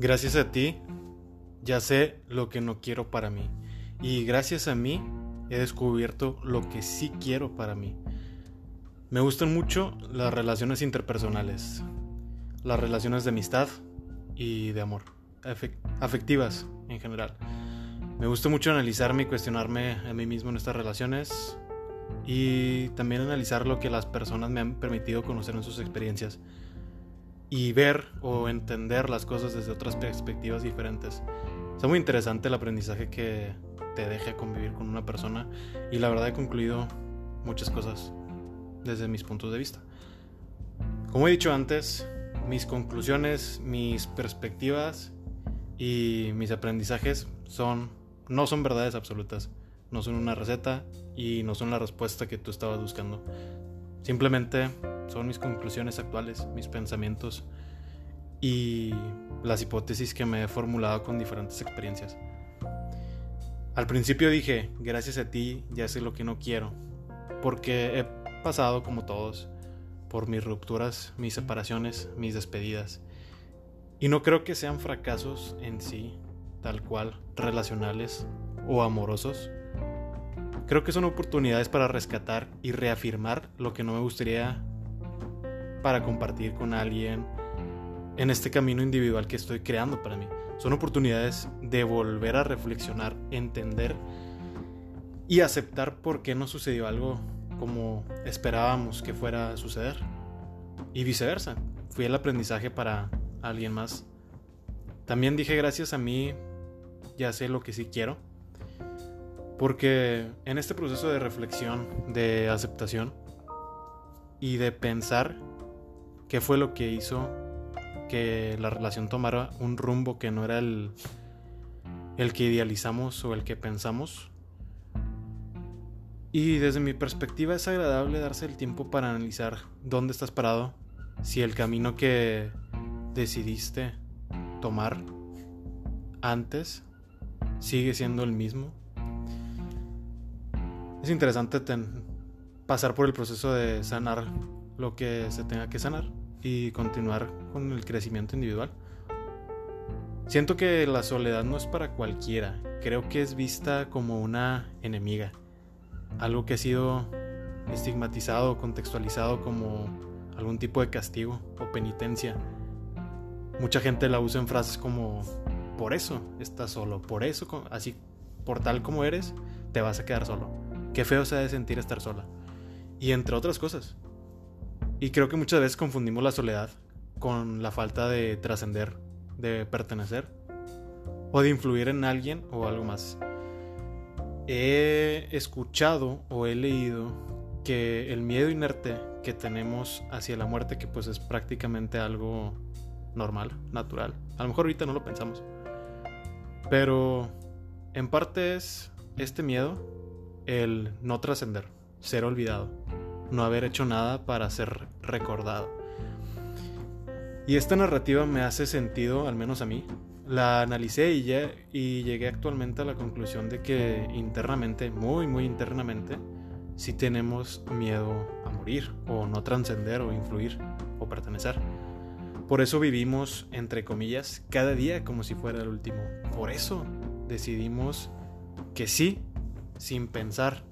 Gracias a ti, ya sé lo que no quiero para mí. Y gracias a mí, he descubierto lo que sí quiero para mí. Me gustan mucho las relaciones interpersonales, las relaciones de amistad y de amor, afectivas en general. Me gusta mucho analizarme y cuestionarme a mí mismo en estas relaciones y también analizar lo que las personas me han permitido conocer en sus experiencias y ver o entender las cosas desde otras perspectivas diferentes. Es muy interesante el aprendizaje que te deja convivir con una persona y la verdad he concluido muchas cosas desde mis puntos de vista. Como he dicho antes, mis conclusiones, mis perspectivas y mis aprendizajes son no son verdades absolutas, no son una receta y no son la respuesta que tú estabas buscando. Simplemente son mis conclusiones actuales, mis pensamientos y las hipótesis que me he formulado con diferentes experiencias. Al principio dije, gracias a ti ya sé lo que no quiero, porque he pasado como todos por mis rupturas, mis separaciones, mis despedidas. Y no creo que sean fracasos en sí, tal cual, relacionales o amorosos, Creo que son oportunidades para rescatar y reafirmar lo que no me gustaría para compartir con alguien en este camino individual que estoy creando para mí. Son oportunidades de volver a reflexionar, entender y aceptar por qué no sucedió algo como esperábamos que fuera a suceder. Y viceversa. Fui el aprendizaje para alguien más. También dije gracias a mí, ya sé lo que sí quiero porque en este proceso de reflexión, de aceptación y de pensar qué fue lo que hizo que la relación tomara un rumbo que no era el, el que idealizamos o el que pensamos. Y desde mi perspectiva es agradable darse el tiempo para analizar dónde estás parado, si el camino que decidiste tomar antes sigue siendo el mismo es interesante pasar por el proceso de sanar lo que se tenga que sanar y continuar con el crecimiento individual. Siento que la soledad no es para cualquiera, creo que es vista como una enemiga, algo que ha sido estigmatizado contextualizado como algún tipo de castigo o penitencia. Mucha gente la usa en frases como por eso estás solo, por eso, así, por tal como eres, te vas a quedar solo. Qué feo se ha de sentir estar sola. Y entre otras cosas. Y creo que muchas veces confundimos la soledad con la falta de trascender, de pertenecer o de influir en alguien o algo más. He escuchado o he leído que el miedo inerte que tenemos hacia la muerte, que pues es prácticamente algo normal, natural. A lo mejor ahorita no lo pensamos. Pero en parte es este miedo el no trascender, ser olvidado, no haber hecho nada para ser recordado. Y esta narrativa me hace sentido, al menos a mí. La analicé y, ya, y llegué actualmente a la conclusión de que internamente, muy, muy internamente, sí tenemos miedo a morir, o no trascender, o influir, o pertenecer. Por eso vivimos, entre comillas, cada día como si fuera el último. Por eso decidimos que sí sin pensar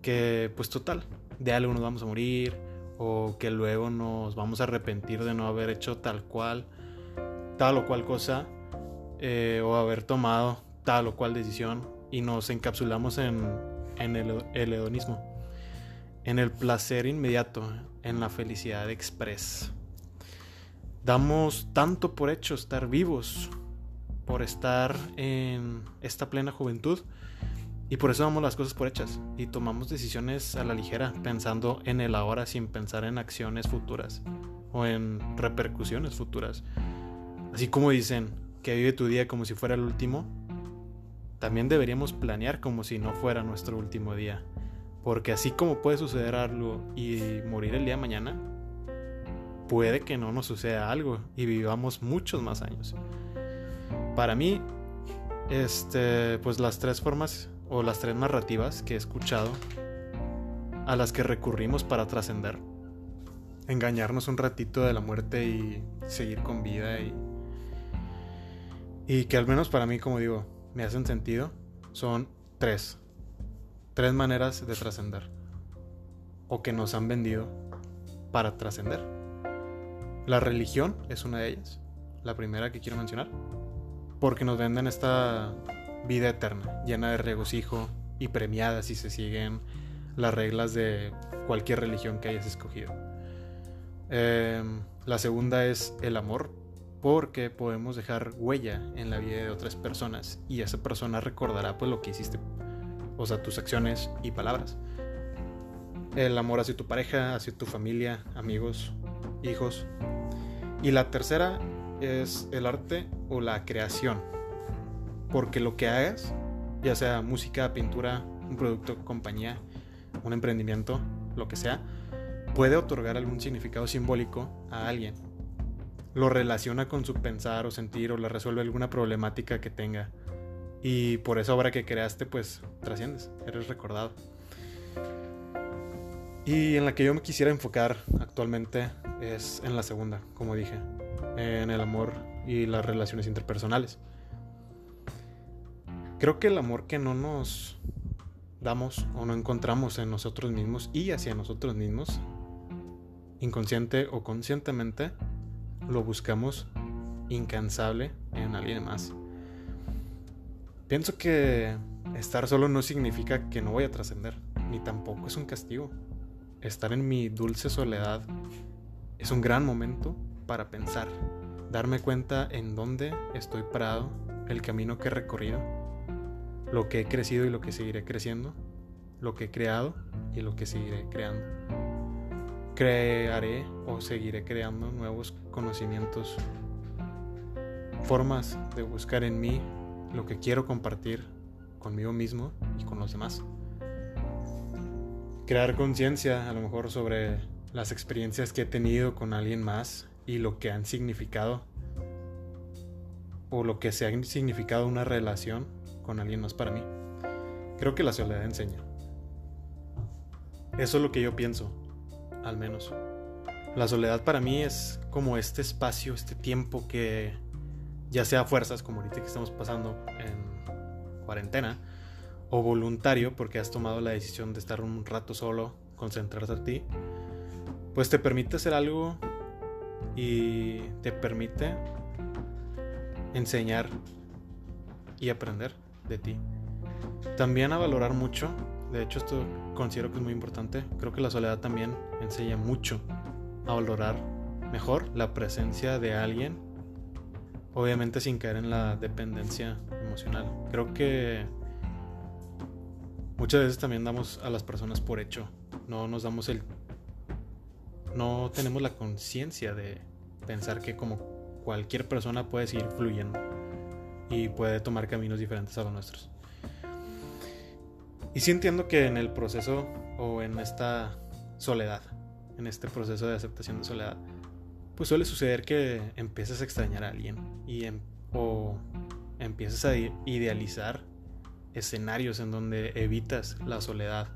que pues total, de algo nos vamos a morir o que luego nos vamos a arrepentir de no haber hecho tal cual, tal o cual cosa eh, o haber tomado tal o cual decisión y nos encapsulamos en, en el, hedonismo, en el placer inmediato, en la felicidad express. Damos tanto por hecho estar vivos, por estar en esta plena juventud, y por eso damos las cosas por hechas y tomamos decisiones a la ligera, pensando en el ahora sin pensar en acciones futuras o en repercusiones futuras. Así como dicen que vive tu día como si fuera el último, también deberíamos planear como si no fuera nuestro último día. Porque así como puede suceder algo y morir el día de mañana, puede que no nos suceda algo y vivamos muchos más años. Para mí, este, pues las tres formas o las tres narrativas que he escuchado a las que recurrimos para trascender. Engañarnos un ratito de la muerte y seguir con vida y, y que al menos para mí, como digo, me hacen sentido, son tres. Tres maneras de trascender. O que nos han vendido para trascender. La religión es una de ellas. La primera que quiero mencionar. Porque nos venden esta vida eterna, llena de regocijo y premiada si se siguen las reglas de cualquier religión que hayas escogido. Em, la segunda es el amor, porque podemos dejar huella en la vida de otras personas y esa persona recordará pues lo que hiciste, o sea, tus acciones y palabras. El amor hacia tu pareja, hacia tu familia, amigos, hijos. Y la tercera es el arte o la creación, porque lo que hagas, ya sea música, pintura, un producto, compañía, un emprendimiento, lo que sea, puede otorgar algún significado simbólico a alguien. Lo relaciona con su pensar o sentir o le resuelve alguna problemática que tenga. Y por esa obra que creaste, pues trasciendes, eres recordado. Y en la que yo me quisiera enfocar actualmente es en la segunda, como dije, en el amor y las relaciones interpersonales. Creo que el amor que no nos damos o no encontramos en nosotros mismos y hacia nosotros mismos, inconsciente o conscientemente, lo buscamos incansable en alguien más. Pienso que estar solo no significa que no voy a trascender, ni tampoco es un castigo. Estar en mi dulce soledad es un gran momento para pensar, darme cuenta en dónde estoy parado, el camino que he recorrido lo que he crecido y lo que seguiré creciendo, lo que he creado y lo que seguiré creando. Crearé o seguiré creando nuevos conocimientos, formas de buscar en mí lo que quiero compartir conmigo mismo y con los demás. Crear conciencia a lo mejor sobre las experiencias que he tenido con alguien más y lo que han significado o lo que se ha significado una relación con alguien más para mí. Creo que la soledad enseña. Eso es lo que yo pienso, al menos. La soledad para mí es como este espacio, este tiempo que ya sea fuerzas, como ahorita que estamos pasando en cuarentena, o voluntario, porque has tomado la decisión de estar un rato solo, concentrarte en ti, pues te permite hacer algo y te permite enseñar y aprender de ti. También a valorar mucho, de hecho esto considero que es muy importante, creo que la soledad también enseña mucho a valorar mejor la presencia de alguien, obviamente sin caer en la dependencia emocional. Creo que muchas veces también damos a las personas por hecho, no nos damos el... no tenemos la conciencia de pensar que como cualquier persona puede seguir fluyendo y puede tomar caminos diferentes a los nuestros. Y sí entiendo que en el proceso o en esta soledad, en este proceso de aceptación de soledad, pues suele suceder que empiezas a extrañar a alguien y em, o empiezas a idealizar escenarios en donde evitas la soledad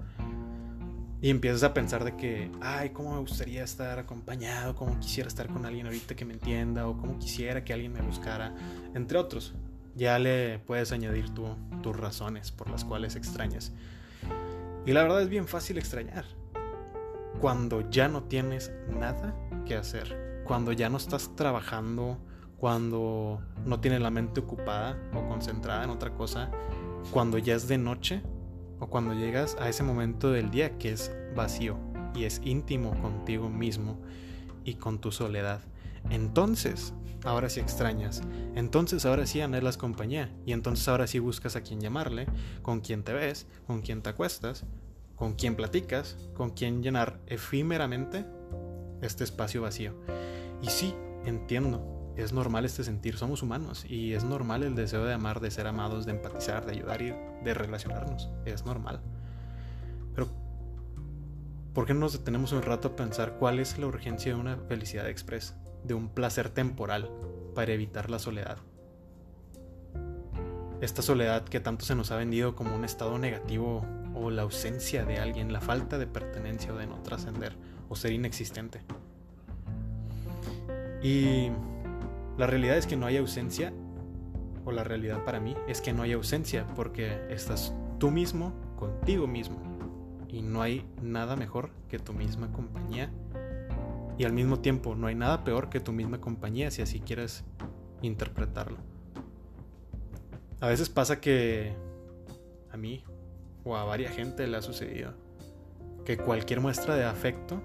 y empiezas a pensar de que, ay, cómo me gustaría estar acompañado, cómo quisiera estar con alguien ahorita que me entienda o cómo quisiera que alguien me buscara, entre otros ya le puedes añadir tus razones por las cuales extrañas. Y la verdad es bien fácil extrañar. Cuando ya no tienes nada que hacer, cuando ya no estás trabajando, cuando no tienes la mente ocupada o concentrada en otra cosa, cuando ya es de noche o cuando llegas a ese momento del día que es vacío y es íntimo contigo mismo y con tu soledad. Entonces ahora sí extrañas, entonces ahora sí anhelas compañía y entonces ahora sí buscas a quien llamarle, con quien te ves, con quien te acuestas, con quien platicas, con quien llenar efímeramente este espacio vacío. Y sí, entiendo, es normal este sentir, somos humanos y es normal el deseo de amar, de ser amados, de empatizar, de ayudar y de relacionarnos, es normal. Pero, ¿por qué no nos detenemos un rato a pensar cuál es la urgencia de una felicidad expresa? De un placer temporal para evitar la soledad. Esta soledad que tanto se nos ha vendido como un estado negativo o la ausencia de alguien, la falta de pertenencia o de no trascender o ser inexistente. Y la realidad es que no hay ausencia o la realidad para mí es que no hay ausencia porque estás tú mismo contigo mismo y no hay nada mejor que tu misma compañía y al mismo tiempo no hay nada peor que tu misma compañía si así quieres interpretarlo. A veces pasa que a mí o a varias gente le ha sucedido que cualquier muestra de afecto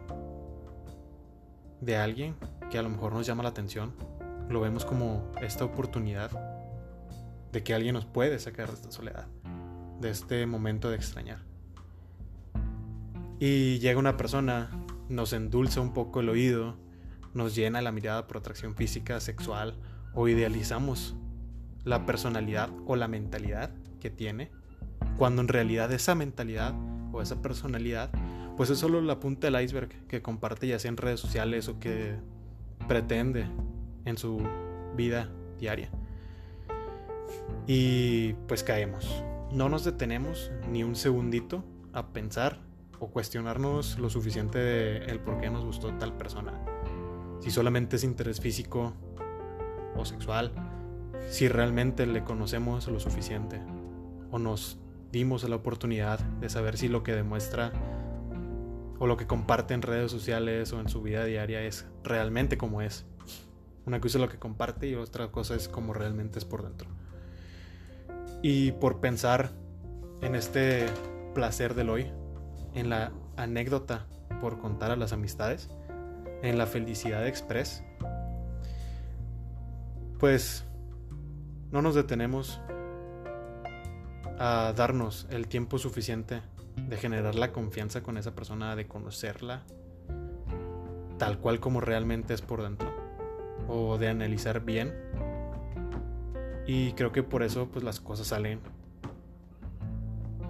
de alguien que a lo mejor nos llama la atención, lo vemos como esta oportunidad de que alguien nos puede sacar de esta soledad, de este momento de extrañar. Y llega una persona, nos endulza un poco el oído, nos llena la mirada por atracción física, sexual, o idealizamos la personalidad o la mentalidad que tiene, cuando en realidad esa mentalidad o esa personalidad, pues es solo la punta del iceberg que comparte ya sea en redes sociales o que pretende en su vida diaria. Y pues caemos. No nos detenemos ni un segundito a pensar o cuestionarnos lo suficiente de el por qué nos gustó tal persona. Si solamente es interés físico o sexual, si realmente le conocemos lo suficiente o nos dimos la oportunidad de saber si lo que demuestra o lo que comparte en redes sociales o en su vida diaria es realmente como es. Una cosa es lo que comparte y otra cosa es como realmente es por dentro. Y por pensar en este placer del hoy, en la anécdota por contar a las amistades, en la felicidad express, pues no nos detenemos a darnos el tiempo suficiente de generar la confianza con esa persona, de conocerla tal cual como realmente es por dentro, o de analizar bien. Y creo que por eso pues las cosas salen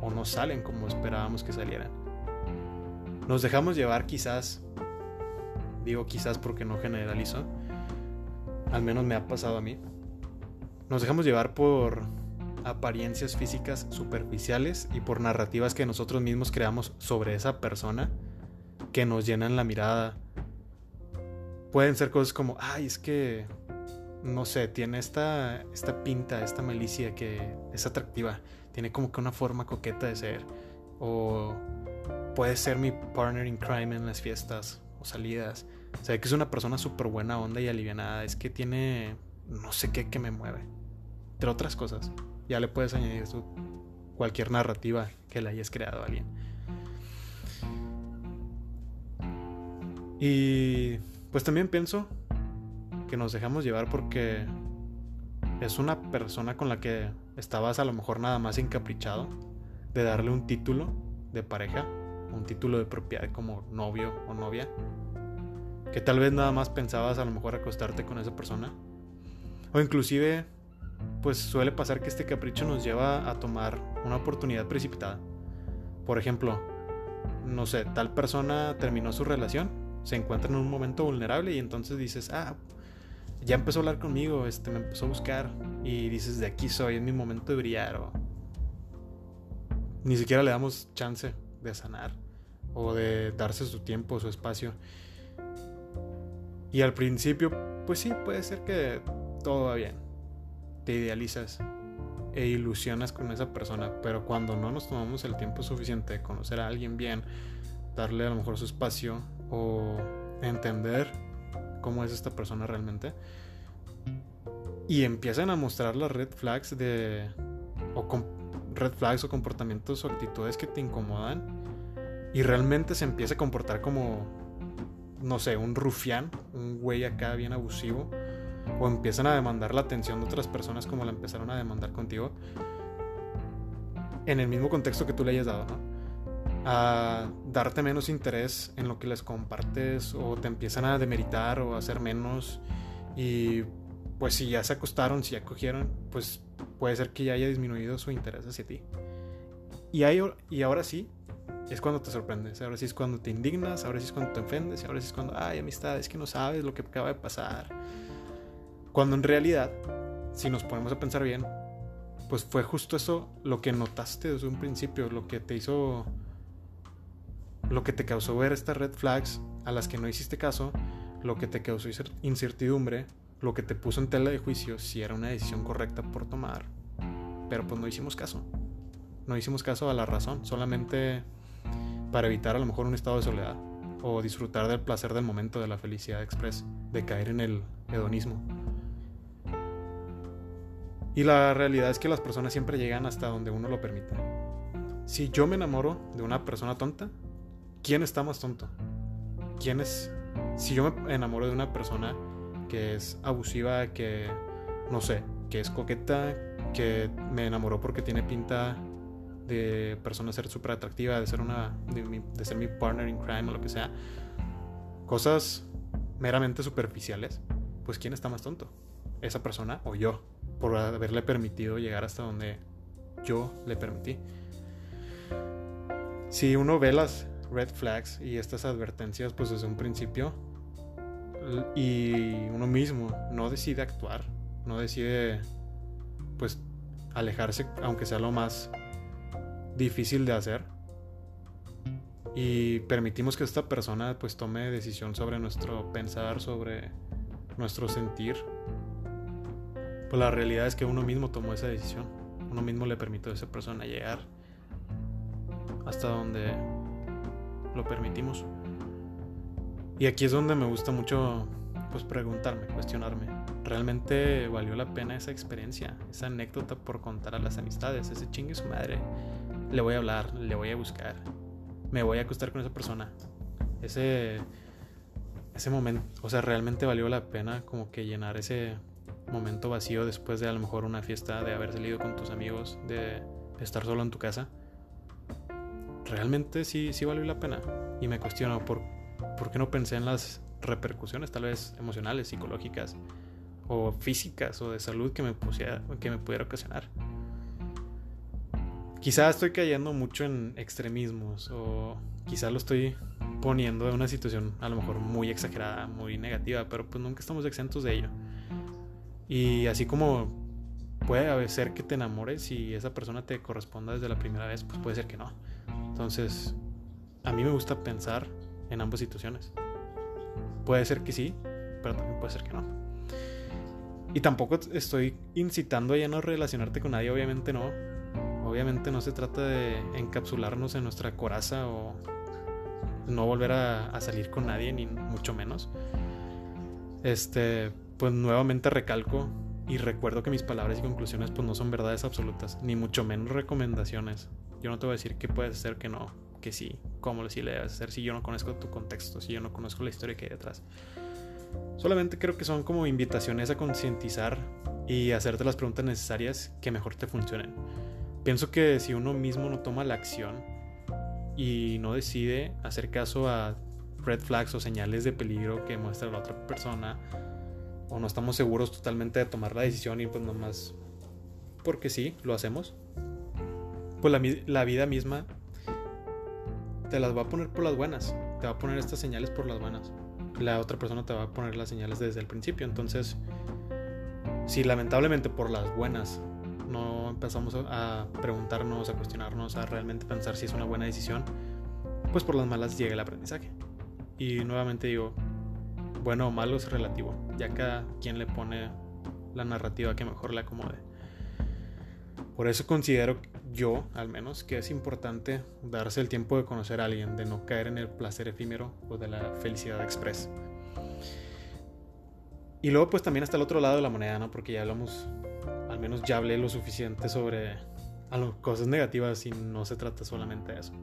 o no salen como esperábamos que salieran. Nos dejamos llevar quizás, digo quizás porque no generalizo, al menos me ha pasado a mí. Nos dejamos llevar por apariencias físicas superficiales y por narrativas que nosotros mismos creamos sobre esa persona que nos llenan la mirada. Pueden ser cosas como, ay, es que, no sé, tiene esta, esta pinta, esta malicia que es atractiva, tiene como que una forma coqueta de ser, o puede ser mi partner in crime en las fiestas o salidas. O sea, que es una persona súper buena onda y alivianada, es que tiene, no sé qué que me mueve, entre otras cosas ya le puedes añadir cualquier narrativa que le hayas creado a alguien. Y pues también pienso que nos dejamos llevar porque es una persona con la que estabas a lo mejor nada más encaprichado de darle un título de pareja, un título de propiedad como novio o novia, que tal vez nada más pensabas a lo mejor acostarte con esa persona, o inclusive pues suele pasar que este capricho nos lleva a tomar una oportunidad precipitada. Por ejemplo, no sé, tal persona terminó su relación, se encuentra en un momento vulnerable y entonces dices, ah, ya empezó a hablar conmigo, este, me empezó a buscar y dices, de aquí soy, es mi momento de brillar o ni siquiera le damos chance de sanar o de darse su tiempo, su espacio. Y al principio, pues sí, puede ser que todo va bien te idealizas e ilusionas con esa persona, pero cuando no nos tomamos el tiempo suficiente de conocer a alguien bien, darle a lo mejor su espacio o entender cómo es esta persona realmente, y empiezan a mostrar las red flags de o red flags o comportamientos o actitudes que te incomodan y realmente se empieza a comportar como no sé, un rufián, un güey acá bien abusivo o empiezan a demandar la atención de otras personas como la empezaron a demandar contigo, en el mismo contexto que tú le hayas dado, ¿no? A darte menos interés en lo que les compartes o te empiezan a demeritar o a hacer menos y pues si ya se acostaron, si ya cogieron, pues puede ser que ya haya disminuido su interés hacia ti. Y, ahí, y ahora sí, es cuando te sorprendes, ahora sí es cuando te indignas, ahora sí es cuando te ofendes, ahora sí es cuando, ay amistad, es que no sabes lo que acaba de pasar cuando en realidad, si nos ponemos a pensar bien, pues fue justo eso lo que notaste desde un principio, lo que te hizo, lo que te causó ver estas red flags a las que no hiciste caso, lo que te causó incertidumbre, lo que te puso en tela de juicio si era una decisión correcta por tomar, pero pues no hicimos caso. No hicimos caso a la razón, solamente para evitar a lo mejor un estado de soledad o disfrutar del placer del momento de la felicidad express, de caer en el hedonismo. Y la realidad es que las personas siempre llegan hasta donde uno lo permite. Si yo me enamoro de una persona tonta, ¿quién está más tonto? ¿Quién es? Si yo me enamoro de una persona que es abusiva, que no sé, que es coqueta, que me enamoró porque tiene pinta de persona ser súper atractiva, de ser una de, ser mi partner in crime o lo que sea, cosas meramente superficiales, pues quién está más tonto, esa persona o yo, por haberle permitido llegar hasta donde yo le permití. Si uno ve las red flags y estas advertencias pues desde un principio y uno mismo no decide actuar, no decide pues alejarse aunque sea lo más difícil de hacer y permitimos que esta persona pues tome decisión sobre nuestro pensar, sobre nuestro sentir, pues la realidad es que uno mismo tomó esa decisión, uno mismo le permitió a esa persona llegar hasta donde lo permitimos. Y aquí es donde me gusta mucho pues preguntarme, cuestionarme, ¿realmente valió la pena esa experiencia, esa anécdota por contar a las amistades, ese chingue su madre? Le voy a hablar, le voy a buscar, me voy a acostar con esa persona. Ese, ese momento, o sea, realmente valió la pena como que llenar ese momento vacío después de a lo mejor una fiesta, de haber salido con tus amigos, de estar solo en tu casa. Realmente sí, sí valió la pena. Y me cuestiono por, por qué no pensé en las repercusiones, tal vez emocionales, psicológicas, o físicas, o de salud que me, pusiera, que me pudiera ocasionar. Quizá estoy cayendo mucho en extremismos o quizá lo estoy poniendo en una situación a lo mejor muy exagerada, muy negativa, pero pues nunca estamos exentos de ello. Y así como puede ser que te enamores y esa persona te corresponda desde la primera vez, pues puede ser que no. Entonces, a mí me gusta pensar en ambas situaciones. Puede ser que sí, pero también puede ser que no. Y tampoco estoy incitando a ya no relacionarte con nadie, obviamente no obviamente no se trata de encapsularnos en nuestra coraza o no volver a, salir con nadie, ni mucho menos. Este, pues nuevamente recalco y recuerdo que mis palabras y conclusiones pues no son verdades absolutas, ni mucho menos recomendaciones. Yo no te voy a decir qué puedes hacer, que no, que sí, cómo sí le debes hacer si yo no conozco tu contexto, si yo no conozco la historia que hay detrás. Solamente creo que son como invitaciones a concientizar y hacerte las preguntas necesarias que mejor te funcionen. Pienso que si uno mismo no toma la acción y no decide hacer caso a red flags o señales de peligro que muestra la otra persona, o no estamos seguros totalmente de tomar la decisión y pues nomás porque sí, lo hacemos, pues la, la vida misma te las va a poner por las buenas, te va a poner estas señales por las buenas. La otra persona te va a poner las señales desde el principio, entonces si lamentablemente por las buenas no empezamos a preguntarnos, a cuestionarnos, a realmente pensar si es una buena decisión, pues por las malas llega el aprendizaje. Y nuevamente digo, bueno o malo es relativo, ya cada quien le pone la narrativa que mejor le acomode. Por eso considero yo, al menos, que es importante darse el tiempo de conocer a alguien, de no caer en el placer efímero o de la felicidad express. Y luego pues también está el otro lado de la moneda, ¿no? Porque ya hablamos al menos ya hablé lo suficiente sobre cosas negativas y no se trata solamente de eso.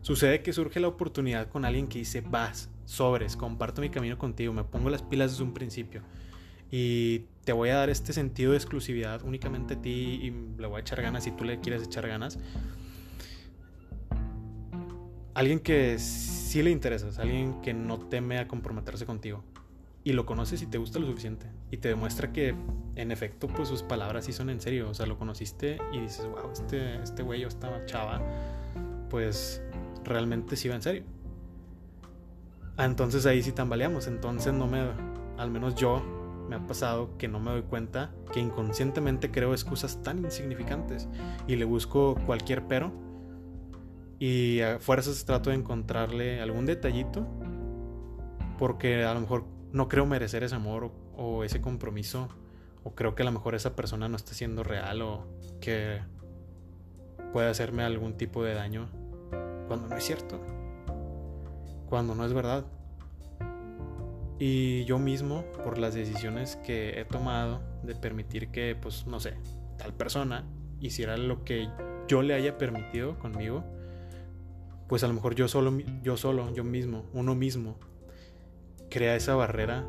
Sucede que surge la oportunidad con alguien que dice, vas, sobres, comparto mi camino contigo, me pongo las pilas desde un principio y te voy a dar este sentido de exclusividad únicamente a ti y le voy a echar ganas si tú le quieres echar ganas. Alguien que sí le interesas, alguien que no teme a comprometerse contigo y lo conoces y te gusta lo suficiente y te demuestra que en efecto pues sus palabras sí son en serio, o sea, lo conociste y dices, wow, este, este güey o esta chava pues realmente sí va en serio. Entonces ahí sí tambaleamos, entonces no me, al menos yo me ha pasado que no me doy cuenta que inconscientemente creo excusas tan insignificantes y le busco cualquier pero y a fuerzas trato de encontrarle algún detallito porque a lo mejor no creo merecer ese amor o ese compromiso o creo que a lo mejor esa persona no está siendo real o que puede hacerme algún tipo de daño cuando no es cierto, cuando no es verdad. Y yo mismo, por las decisiones que he tomado de permitir que, pues, no sé, tal persona hiciera lo que yo le haya permitido conmigo, pues a lo mejor yo solo, yo solo, yo mismo, uno mismo, crea esa barrera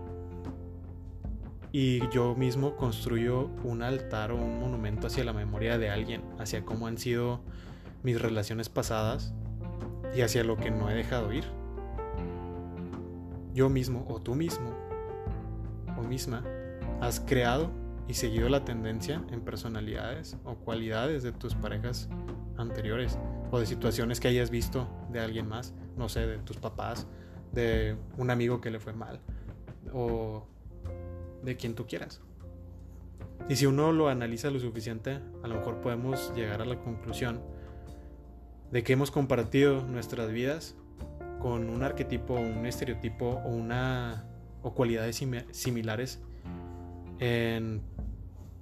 y yo mismo construyo un altar o un monumento hacia la memoria de alguien, hacia cómo han sido mis relaciones pasadas y hacia lo que no he dejado ir. Yo mismo o tú mismo o misma has creado y seguido la tendencia en personalidades o cualidades de tus parejas anteriores o de situaciones que hayas visto de alguien más, no sé, de tus papás, de un amigo que le fue mal o de quien tú quieras. Y si uno lo analiza lo suficiente, a lo mejor podemos llegar a la conclusión de que hemos compartido nuestras vidas con un arquetipo, un estereotipo o una o cualidades similares en,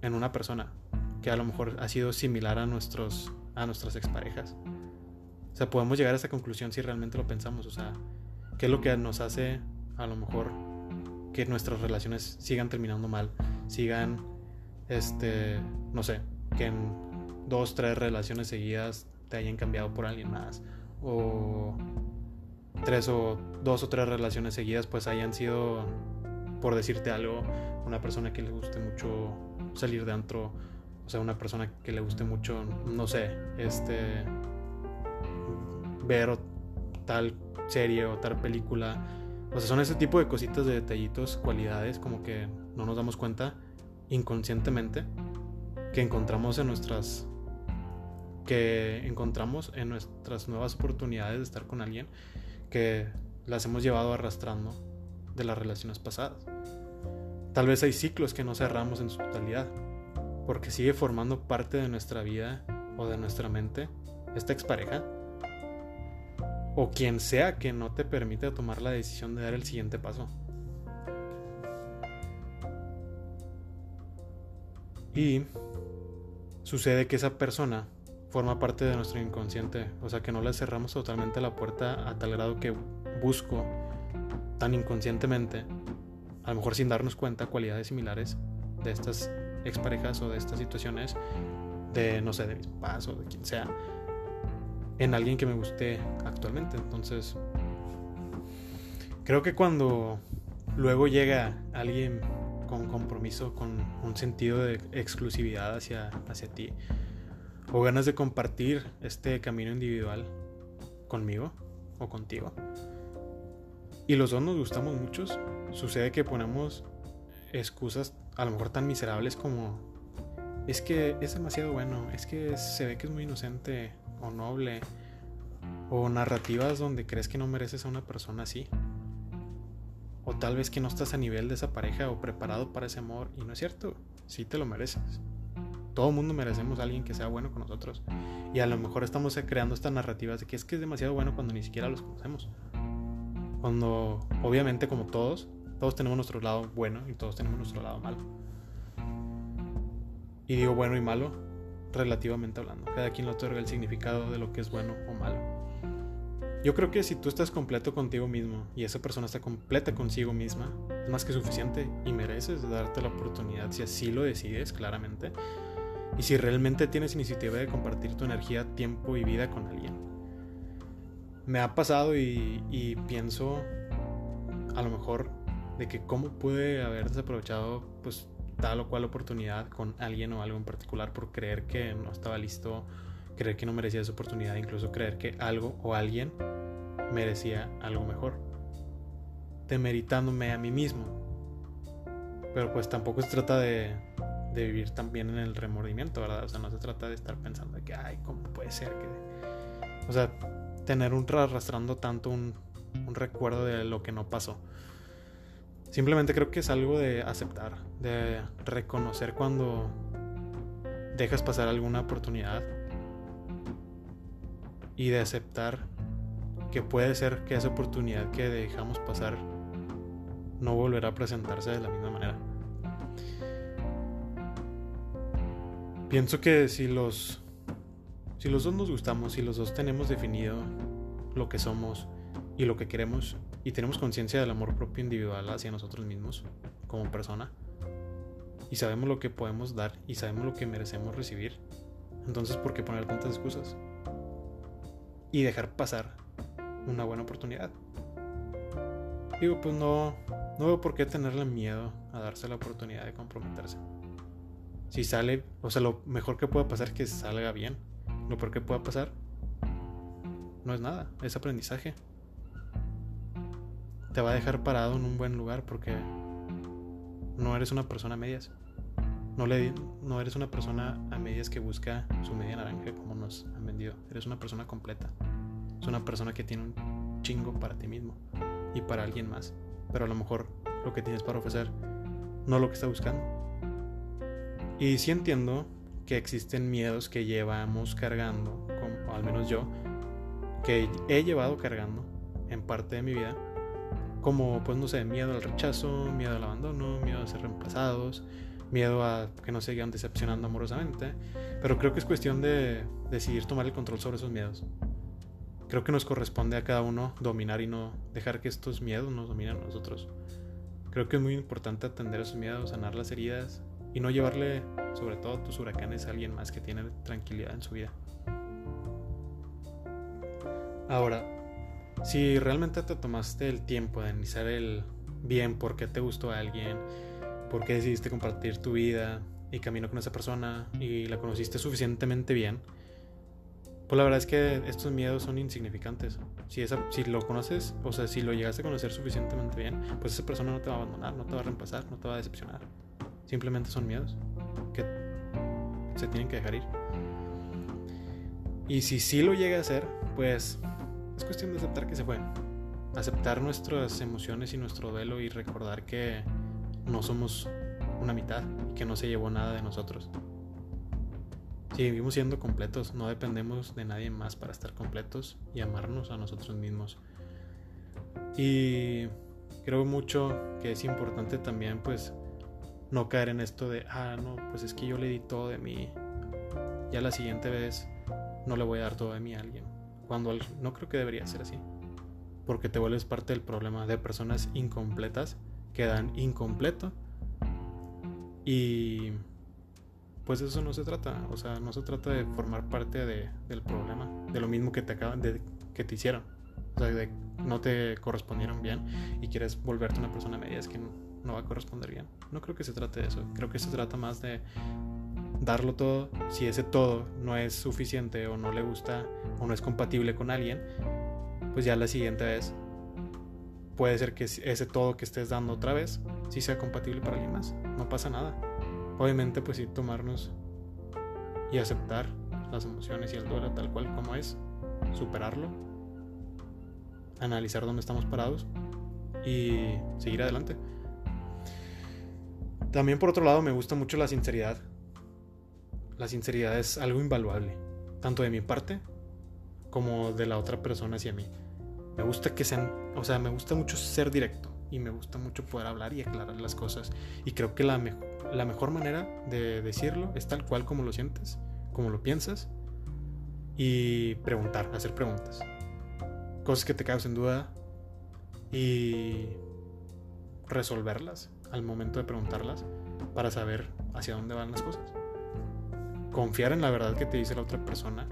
en una persona que a lo mejor ha sido similar a nuestros a nuestras exparejas. O sea, podemos llegar a esa conclusión si realmente lo pensamos, o sea, qué es lo que nos hace a lo mejor que nuestras relaciones sigan terminando mal, sigan este, no sé, que en dos, tres relaciones seguidas te hayan cambiado por alguien más o tres o dos o tres relaciones seguidas pues hayan sido por decirte algo una persona que le guste mucho salir de antro o sea una persona que le guste mucho no sé este ver tal serie o tal película o sea son ese tipo de cositas de detallitos cualidades como que no nos damos cuenta inconscientemente que encontramos en nuestras que encontramos en nuestras nuevas oportunidades de estar con alguien que las hemos llevado arrastrando de las relaciones pasadas. Tal vez hay ciclos que no cerramos en su totalidad, porque sigue formando parte de nuestra vida o de nuestra mente esta expareja o quien sea que no te permite tomar la decisión de dar el siguiente paso. Y sucede que esa persona forma parte de nuestro inconsciente, o sea que no le cerramos totalmente la puerta a tal grado que busco tan inconscientemente, a lo mejor sin darnos cuenta, cualidades similares de estas exparejas o de estas situaciones, de no sé, de mis papás o de quien sea, en alguien que me guste actualmente. Entonces, creo que cuando luego llega alguien con compromiso, con un sentido de exclusividad hacia, hacia ti, o ganas de compartir este camino individual conmigo o contigo. Y los dos nos gustamos muchos. Sucede que ponemos excusas a lo mejor tan miserables como es que es demasiado bueno, es que se ve que es muy inocente o noble o narrativas donde crees que no mereces a una persona así. O tal vez que no estás a nivel de esa pareja o preparado para ese amor y no es cierto, sí te lo mereces. Todo mundo merecemos a alguien que sea bueno con nosotros. Y a lo mejor estamos creando estas narrativas de que es que es demasiado bueno cuando ni siquiera los conocemos. Cuando, obviamente, como todos, todos tenemos nuestro lado bueno y todos tenemos nuestro lado malo. Y digo bueno y malo, relativamente hablando. Cada quien le otorga el significado de lo que es bueno o malo. Yo creo que si tú estás completo contigo mismo y esa persona está completa consigo misma, es más que suficiente y mereces darte la oportunidad, si así lo decides claramente, y si realmente tienes iniciativa de compartir tu energía, tiempo y vida con alguien. Me ha pasado y, pienso a lo mejor de que cómo pude haber desaprovechado pues tal o cual oportunidad con alguien o algo en particular por creer que no estaba listo, creer que no merecía esa oportunidad, incluso creer que algo o alguien merecía algo mejor, demeritándome a mí mismo. Pero pues tampoco se trata de de vivir también en el remordimiento, ¿verdad? O sea, no se trata de estar pensando de que, ay, ¿cómo puede ser que... O sea, tener un arrastrando tanto un, un recuerdo de lo que no pasó. Simplemente creo que es algo de aceptar, de reconocer cuando dejas pasar alguna oportunidad y de aceptar que puede ser que esa oportunidad que dejamos pasar no volverá a presentarse de la misma manera. Pienso que si los si los dos nos gustamos, si los dos tenemos definido lo que somos y lo que queremos, y tenemos conciencia del amor propio individual hacia nosotros mismos como persona y sabemos lo que podemos dar y sabemos lo que merecemos recibir, entonces ¿por qué poner tantas excusas? Y dejar pasar una buena oportunidad. Digo, pues no, no veo por qué tenerle miedo a darse la oportunidad de comprometerse. Si sale, o sea, lo mejor que pueda pasar es que salga bien. Lo peor que pueda pasar no es nada, es aprendizaje. Te va a dejar parado en un buen lugar porque no eres una persona a medias. No, le, no eres una persona a medias que busca su media naranja como nos han vendido. Eres una persona completa. Es una persona que tiene un chingo para ti mismo y para alguien más. Pero a lo mejor lo que tienes para ofrecer no lo que está buscando. Y sí entiendo que existen miedos que llevamos cargando, o al menos yo, que he llevado cargando en parte de mi vida, como pues no sé, miedo al rechazo, miedo al abandono, miedo a ser reemplazados, miedo a que nos sigan decepcionando amorosamente, pero creo que es cuestión de decidir tomar el control sobre esos miedos. Creo que nos corresponde a cada uno dominar y no dejar que estos miedos nos dominen a nosotros. Creo que es muy importante atender esos miedos, sanar las heridas y no llevarle, sobre todo tus huracanes, a alguien más que tiene tranquilidad en su vida. Ahora, si realmente te tomaste el tiempo de analizar el bien por qué te gustó a alguien, por qué decidiste compartir tu vida y camino con esa persona y la conociste suficientemente bien, pues la verdad es que estos miedos son insignificantes. Si, esa, si lo conoces, o sea, si lo llegaste a conocer suficientemente bien, pues esa persona no te va a abandonar, no te va a reemplazar, no te va a decepcionar. Simplemente son miedos que se tienen que dejar ir. Y si sí lo llega a hacer, pues es cuestión de aceptar que se fue. Aceptar nuestras emociones y nuestro duelo y recordar que no somos una mitad y que no se llevó nada de nosotros. Si vivimos siendo completos, no dependemos de nadie más para estar completos y amarnos a nosotros mismos. Y creo mucho que es importante también pues no caer en esto de, ah, no, pues es que yo le di todo de mí. Ya la siguiente vez no le voy a dar todo de mí a alguien. Cuando no creo que debería ser así. Porque te vuelves parte del problema de personas incompletas que dan incompleto. Y pues eso no se trata. O sea, no se trata de formar parte de, del problema. De lo mismo que te acaban de que te hicieron. O sea, de no te correspondieron bien y quieres volverte una persona media. Es que no, no va a corresponder bien. No creo que se trate de eso. Creo que se trata más de darlo todo. Si ese todo no es suficiente o no le gusta o no es compatible con alguien, pues ya la siguiente vez puede ser que ese todo que estés dando otra vez sí sea compatible para alguien más. No pasa nada. Obviamente pues sí tomarnos y aceptar las emociones y el dolor tal cual como es, superarlo, analizar dónde estamos parados y seguir adelante. También por otro lado me gusta mucho la sinceridad. La sinceridad es algo invaluable, tanto de mi parte como de la otra persona hacia mí. Me gusta que sean, o sea, me gusta mucho ser directo y me gusta mucho poder hablar y aclarar las cosas. Y creo que la, la mejor manera de decirlo es tal cual como lo sientes, como lo piensas y preguntar, hacer preguntas. Cosas que te causen duda y resolverlas al momento de preguntarlas para saber hacia dónde van las cosas. Confiar en la verdad que te dice la otra persona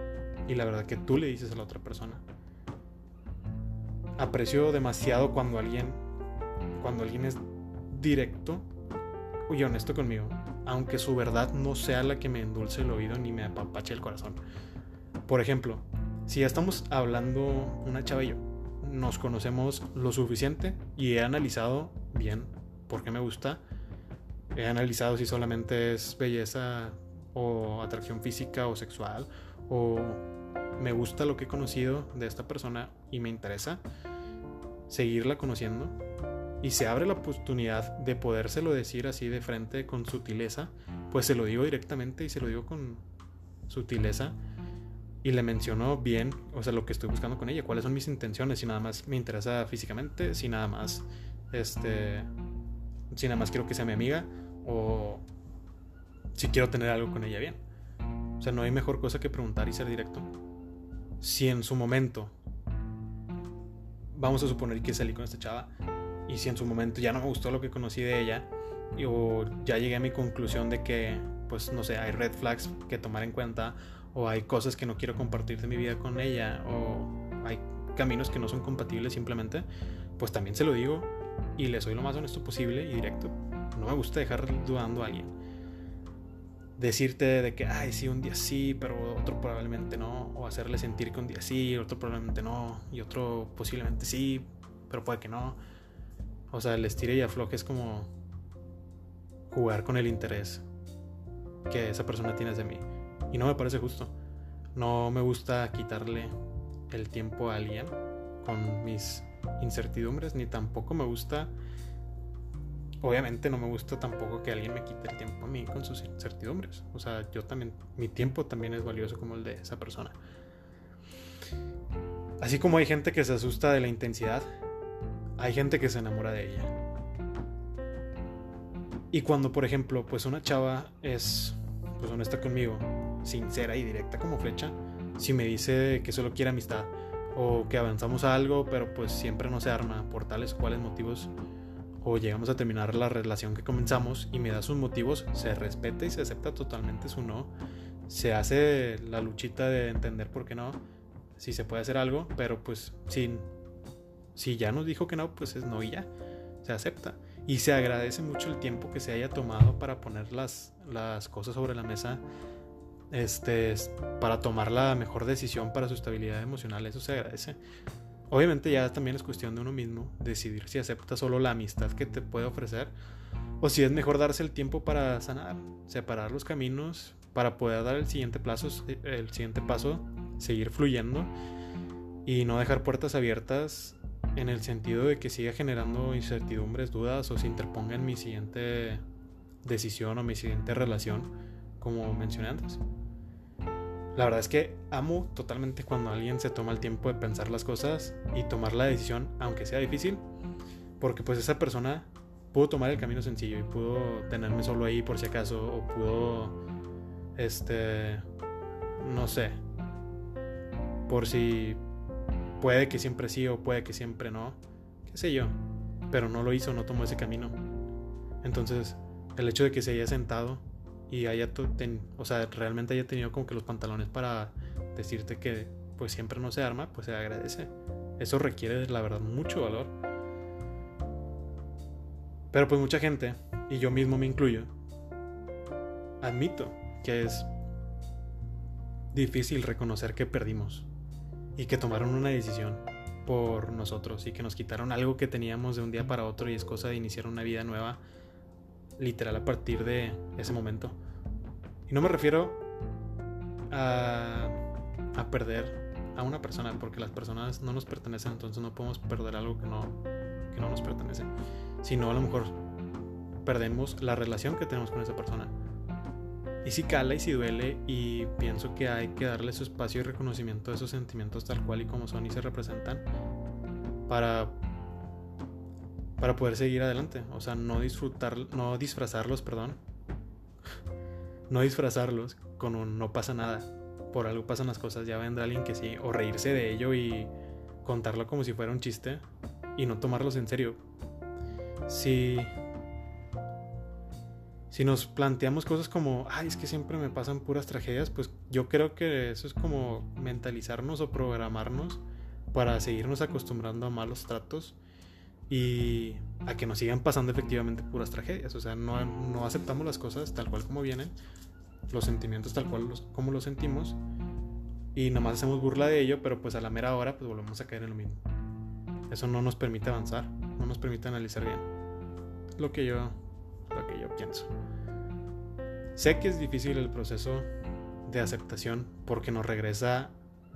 y la verdad que tú le dices a la otra persona. Aprecio demasiado cuando alguien cuando alguien es directo y honesto conmigo, aunque su verdad no sea la que me endulce el oído ni me apapache el corazón. Por ejemplo, si ya estamos hablando una chava nos conocemos lo suficiente y he analizado bien por qué me gusta. He analizado si solamente es belleza o atracción física o sexual o me gusta lo que he conocido de esta persona y me interesa seguirla conociendo y se abre la oportunidad de podérselo decir así de frente con sutileza, pues se lo digo directamente y se lo digo con sutileza y le menciono bien, o sea, lo que estoy buscando con ella, cuáles son mis intenciones, si nada más me interesa físicamente, si nada más este si nada más quiero que sea mi amiga o si quiero tener algo con ella bien. sea, no hay mejor cosa que preguntar y ser directo. Si en su momento, vamos a suponer que salí con esta chava, y si en su momento ya no me gustó lo que conocí de ella, o ya llegué a mi conclusión de que, pues no sé, hay red flags que tomar en cuenta, o hay cosas que no quiero compartir de mi vida con ella, o hay caminos que no son compatibles simplemente, pues también se lo digo y le soy lo más honesto posible y directo. No me gusta dejar dudando a alguien. Decirte de que, ay, sí, un día sí, pero otro probablemente no. O hacerle sentir que un día sí, otro probablemente no. Y otro posiblemente sí, pero puede que no. O sea, el estire y afloje es como jugar con el interés que esa persona tiene de mí. Y no me parece justo. No me gusta quitarle el tiempo a alguien con mis incertidumbres, ni tampoco me gusta, obviamente no me gusta tampoco que alguien me quite el tiempo a mí con sus incertidumbres. O sea, yo también, mi tiempo también es valioso como el de esa persona. Así como hay gente que se asusta de la intensidad, hay gente que se enamora de ella. Y cuando, por ejemplo, pues una chava es pues honesta conmigo, sincera y directa como flecha, si me dice que solo quiere amistad o que avanzamos a algo, pero pues siempre no se arma por tales o cuales motivos o llegamos a terminar la relación que comenzamos y me da sus motivos, se respeta y se acepta totalmente su no. Se hace la luchita de entender por qué no, si se puede hacer algo, pero pues si, si ya nos dijo que no, pues es no y ya, se acepta. Y se agradece mucho el tiempo que se haya tomado para poner las, las cosas sobre la mesa este, para tomar la mejor decisión para su estabilidad emocional. Eso se agradece. Obviamente ya también es cuestión de uno mismo decidir si acepta solo la amistad que te puede ofrecer o si es mejor darse el tiempo para sanar, separar los caminos para poder dar el siguiente plazo, el siguiente paso, seguir fluyendo y no dejar puertas abiertas en el sentido de que siga generando incertidumbres, dudas o se interponga en mi siguiente decisión o mi siguiente relación, como mencioné antes. La verdad es que amo totalmente cuando alguien se toma el tiempo de pensar las cosas y tomar la decisión, aunque sea difícil, porque pues esa persona pudo tomar el camino sencillo y pudo tenerme solo ahí por si acaso, o pudo, este, no sé, por si puede que siempre sí o puede que siempre no, qué sé yo, pero no lo hizo, no tomó ese camino. Entonces, el hecho de que se haya sentado y haya, o sea, realmente haya tenido como que los pantalones para decirte que pues siempre no se arma, pues se agradece. Eso requiere, la verdad, mucho valor. Pero pues mucha gente, y yo mismo me incluyo, admito que es difícil reconocer que perdimos y que tomaron una decisión por nosotros y que nos quitaron algo que teníamos de un día para otro y es cosa de iniciar una vida nueva literal a partir de ese momento. No me refiero a, a perder a una persona, porque las personas no nos pertenecen, entonces no podemos perder algo que no, que no nos pertenece. Sino a lo mejor perdemos la relación que tenemos con esa persona. Y si cala y si duele y pienso que hay que darle su espacio y reconocimiento a esos sentimientos tal cual y como son y se representan para para poder seguir adelante. O sea, no disfrutar, no disfrazarlos, perdón. No disfrazarlos con un no pasa nada. Por algo pasan las cosas, ya vendrá alguien que sí. O reírse de ello y contarlo como si fuera un chiste y no tomarlos en serio. Si. Si nos planteamos cosas como, ay, es que siempre me pasan puras tragedias, pues yo creo que eso es como mentalizarnos o programarnos para seguirnos acostumbrando a malos tratos y a que nos sigan pasando efectivamente puras tragedias. O sea, no, no aceptamos las cosas tal cual como vienen, los sentimientos tal cual como los sentimos, y nomás hacemos burla de ello, pero pues a la mera hora pues volvemos a caer en lo mismo. Eso no nos permite avanzar, no nos permite analizar bien. Lo que yo, lo que yo pienso. Sé que es difícil el proceso de aceptación porque nos regresa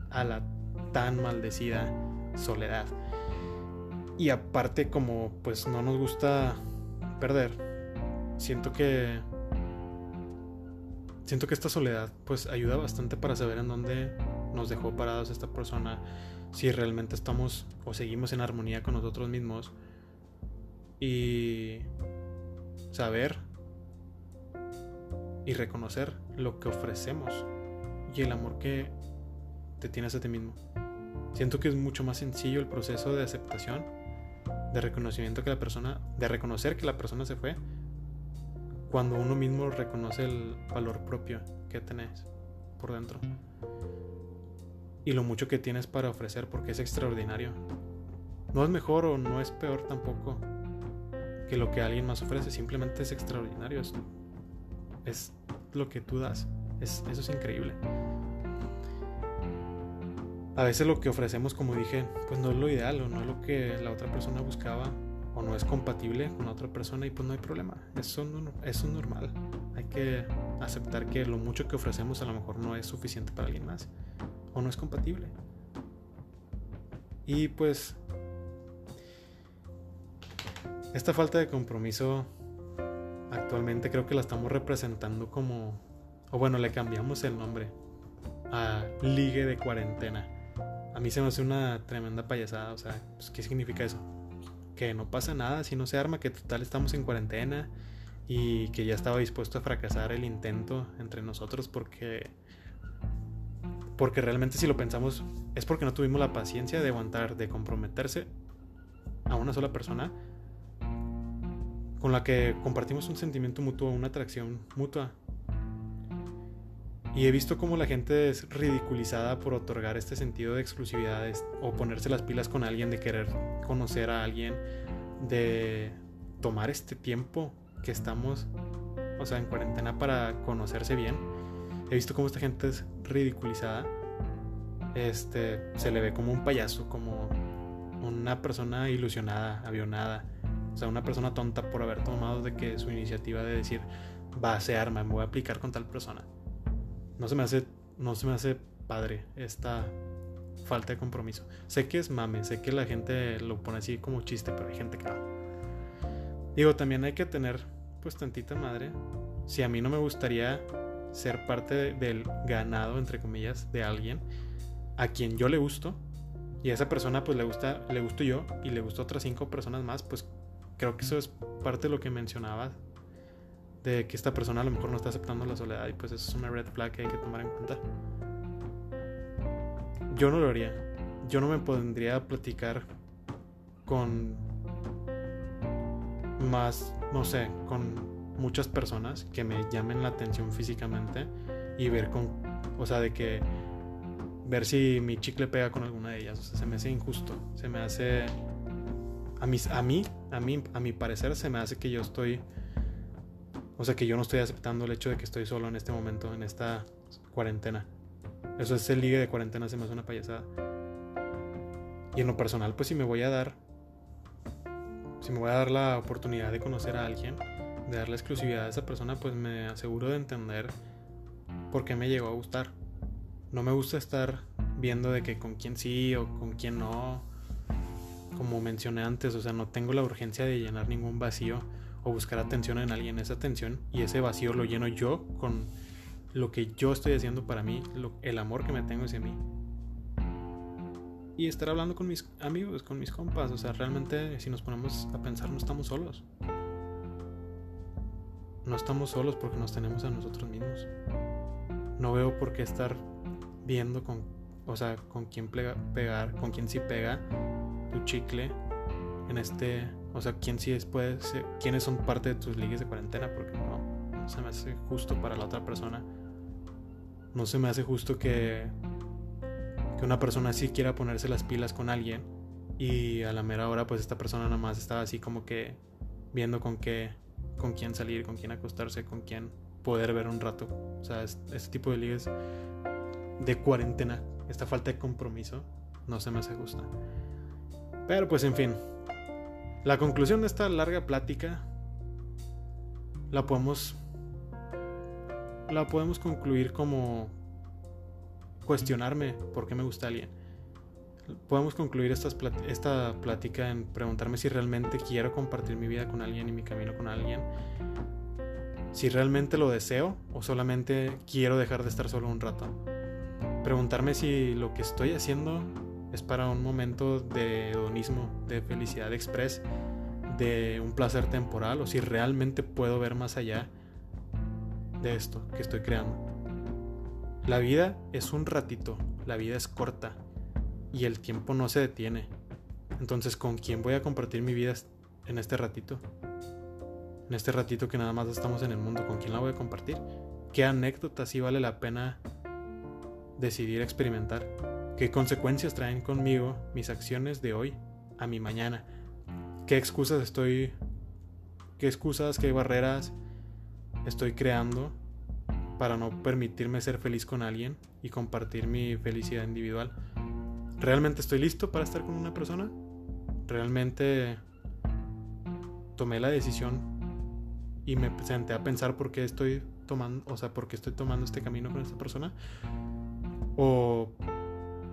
a la tan maldecida soledad y aparte como pues no nos gusta perder, siento que siento que esta soledad pues ayuda bastante para saber en dónde nos dejó parados esta persona, si realmente estamos o seguimos en armonía con nosotros mismos y saber y reconocer lo que ofrecemos y el amor que te tienes a ti mismo. Siento que es mucho más sencillo el proceso de aceptación, de reconocimiento que la persona, de reconocer que la persona se fue, cuando uno mismo reconoce el valor propio que tenés por dentro. Y lo mucho que tienes para ofrecer porque es extraordinario. No es mejor o no es peor tampoco que lo que alguien más ofrece, simplemente es extraordinario. Es, lo que tú das. Es, eso es increíble. A veces lo que ofrecemos, como dije, pues no es lo ideal o no es lo que la otra persona buscaba o no es compatible con la otra persona y pues no hay problema. Eso, es normal. Hay que aceptar que lo mucho que ofrecemos a lo mejor no es suficiente para alguien más o no es compatible. Y pues esta falta de compromiso actualmente creo que la estamos representando como, o bueno, le cambiamos el nombre a ligue de cuarentena. A mí se me hace una tremenda payasada, o sea, pues, ¿qué significa eso? Que no pasa nada si no se arma, que total estamos en cuarentena y que ya estaba dispuesto a fracasar el intento entre nosotros porque porque realmente si lo pensamos es porque no tuvimos la paciencia de aguantar, de comprometerse a una sola persona con la que compartimos un sentimiento mutuo, una atracción mutua. Y he visto cómo la gente es ridiculizada por otorgar este sentido de exclusividad o ponerse las pilas con alguien, de querer conocer a alguien, de tomar este tiempo que estamos, o sea, en cuarentena para conocerse bien. He visto cómo esta gente es ridiculizada. Este, se le ve como un payaso, como una persona ilusionada, avionada o sea, una persona tonta por haber tomado de que su iniciativa de decir, va, se arma, me voy a aplicar con tal persona. No se me hace, no se me hace padre esta falta de compromiso. Sé que es mame, sé que la gente lo pone así como chiste, pero hay gente que no. Digo, también hay que tener pues tantita madre. Si a mí no me gustaría ser parte del ganado, entre comillas, de alguien a quien yo le gusto, y a esa persona pues le gusta, le gusto yo y le gusta otras cinco personas más, pues creo que eso es parte de lo que mencionabas, de que esta persona a lo mejor no está aceptando la soledad y pues eso es una red flag que hay que tomar en cuenta. Yo no lo haría. Yo no me pondría a platicar con más, no sé, con muchas personas que me llamen la atención físicamente y ver con, o sea, de que ver si mi chicle pega con alguna de ellas. O sea, se me hace injusto, se me hace a, mis, a mí, a mí, a mi parecer, se me hace que yo estoy, o sea, que yo no estoy aceptando el hecho de que estoy solo en este momento, en esta cuarentena. Eso es el ligue de cuarentena, se me hace una payasada. Y en lo personal, pues si me voy a dar, si me voy a dar la oportunidad de conocer a alguien, de dar la exclusividad a esa persona, pues me aseguro de entender por qué me llegó a gustar. No me gusta estar viendo de que con quién sí o con quién no como mencioné antes, o sea, no tengo la urgencia de llenar ningún vacío o buscar atención en alguien, esa atención y ese vacío lo lleno yo con lo que yo estoy haciendo para mí, el amor que me tengo hacia mí. Y estar hablando con mis amigos, con mis compas, o sea, realmente si nos ponemos a pensar no estamos solos. No estamos solos porque nos tenemos a nosotros mismos. No veo por qué estar viendo con, o sea, con quién pegar, con quién sí pega tu chicle en este, o sea, quién sí es, puede quiénes son parte de tus ligues de cuarentena, porque no, no se me hace justo para la otra persona. No se me hace justo que, que una persona así quiera ponerse las pilas con alguien y a la mera hora pues esta persona nada más está así como que viendo con qué, con quién salir, con quién acostarse, con quién poder ver un rato. O sea, este tipo de ligues de cuarentena, esta falta de compromiso, no se me hace justa. Pero pues en fin, la conclusión de esta larga plática la podemos la podemos concluir como cuestionarme por qué me gusta alguien. Podemos concluir esta, esta plática en preguntarme si realmente quiero compartir mi vida con alguien y mi camino con alguien. Si realmente lo deseo o solamente quiero dejar de estar solo un rato. Preguntarme si lo que estoy haciendo es para un momento de hedonismo, de felicidad express, de un placer temporal, o si realmente puedo ver más allá de esto que estoy creando. La vida es un ratito, la vida es corta y el tiempo no se detiene. Entonces, ¿con quién voy a compartir mi vida en este ratito? En este ratito que nada más estamos en el mundo, ¿con quién la voy a compartir? ¿Qué anécdota sí vale la pena decidir experimentar? ¿Qué consecuencias traen conmigo mis acciones de hoy a mi mañana? ¿Qué excusas estoy... qué excusas, qué barreras estoy creando para no permitirme ser feliz con alguien y compartir mi felicidad individual? ¿Realmente estoy listo para estar con una persona? ¿Realmente tomé la decisión y me senté a pensar por qué estoy tomando, o sea, por qué estoy tomando este camino con esta persona? ¿O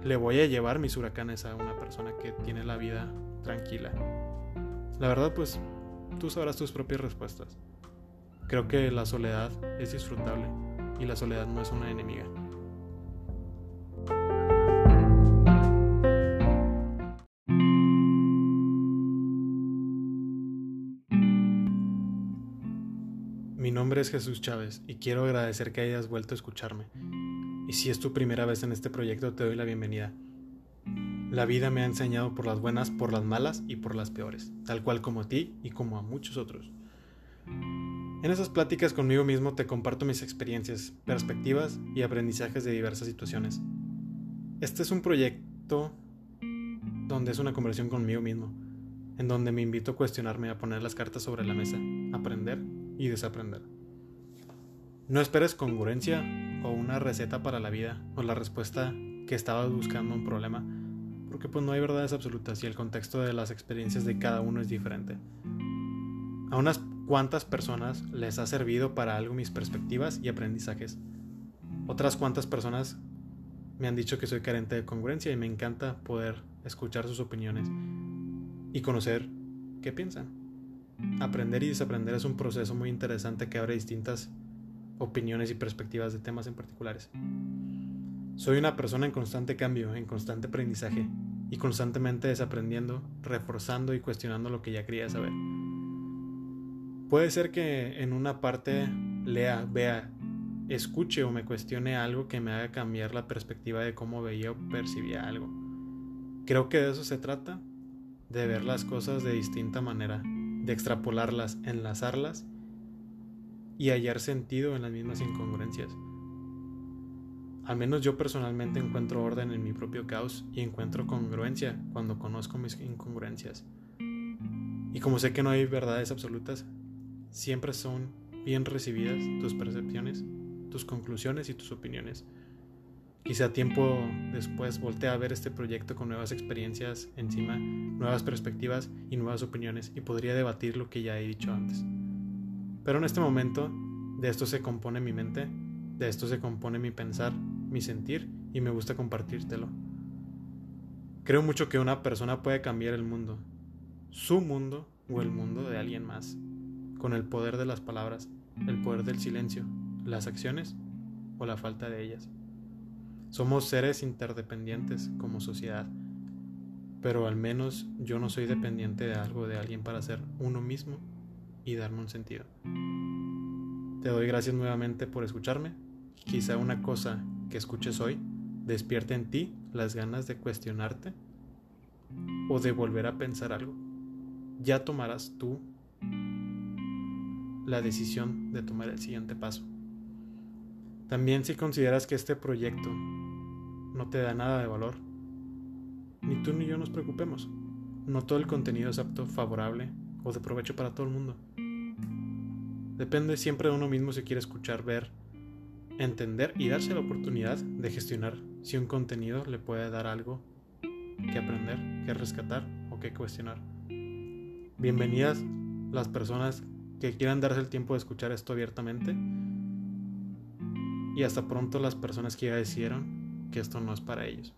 le voy a llevar mis huracanes a una persona que tiene la vida tranquila? La verdad, pues tú sabrás tus propias respuestas. Creo que la soledad es disfrutable y la soledad no es una enemiga. Mi nombre es Jesús Chávez y quiero agradecer que hayas vuelto a escucharme. Y si es tu primera vez en este proyecto, te doy la bienvenida. La vida me ha enseñado por las buenas, por las malas y por las peores, tal cual como a ti y como a muchos otros. En esas pláticas conmigo mismo te comparto mis experiencias, perspectivas y aprendizajes de diversas situaciones. Este es un proyecto donde es una conversación conmigo mismo, en donde me invito a cuestionarme, a poner las cartas sobre la mesa, aprender y desaprender. No esperes congruencia o una receta para la vida o la respuesta que estabas buscando un problema, porque pues no hay verdades absolutas y el contexto de las experiencias de cada uno es diferente. A unas cuantas personas les ha servido para algo mis perspectivas y aprendizajes. Otras cuantas personas me han dicho que soy carente de congruencia y me encanta poder escuchar sus opiniones y conocer qué piensan. Aprender y desaprender es un proceso muy interesante que abre distintas opiniones y perspectivas de temas en particulares. Soy una persona en constante cambio, en constante aprendizaje y constantemente desaprendiendo, reforzando y cuestionando lo que ya quería saber. Puede ser que en una parte lea, vea, escuche o me cuestione algo que me haga cambiar la perspectiva de cómo veía o percibía algo. Creo que de eso se trata, de ver las cosas de distinta manera, de extrapolarlas, enlazarlas y hallar sentido en las mismas incongruencias. Al menos yo personalmente encuentro orden en mi propio caos y encuentro congruencia cuando conozco mis incongruencias. Y como sé que no hay verdades absolutas, siempre son bien recibidas tus percepciones, tus conclusiones y tus opiniones. Quizá tiempo después voltee a ver este proyecto con nuevas experiencias encima, nuevas perspectivas y nuevas opiniones y podría debatir lo que ya he dicho antes. Pero en este momento, de esto se compone mi mente, de esto se compone mi pensar, mi sentir y me gusta compartírtelo. Creo mucho que una persona puede cambiar el mundo, su mundo o el mundo de alguien más, con el poder de las palabras, el poder del silencio, las acciones o la falta de ellas. Somos seres interdependientes como sociedad, pero al menos yo no soy dependiente de algo de alguien para ser uno mismo y darme un sentido. Te doy gracias nuevamente por escucharme. Quizá una cosa que escuches hoy despierte en ti las ganas de cuestionarte o de volver a pensar algo. Ya tomarás tú la decisión de tomar el siguiente paso. También si consideras que este proyecto no te da nada de valor, ni tú ni yo nos preocupemos. No todo el contenido es apto, favorable o de provecho para todo el mundo. Depende siempre de uno mismo si quiere escuchar, ver, entender y darse la oportunidad de gestionar si un contenido le puede dar algo que aprender, que rescatar o que cuestionar. Bienvenidas las personas que quieran darse el tiempo de escuchar esto abiertamente y hasta pronto las personas que ya decidieron que esto no es para ellos.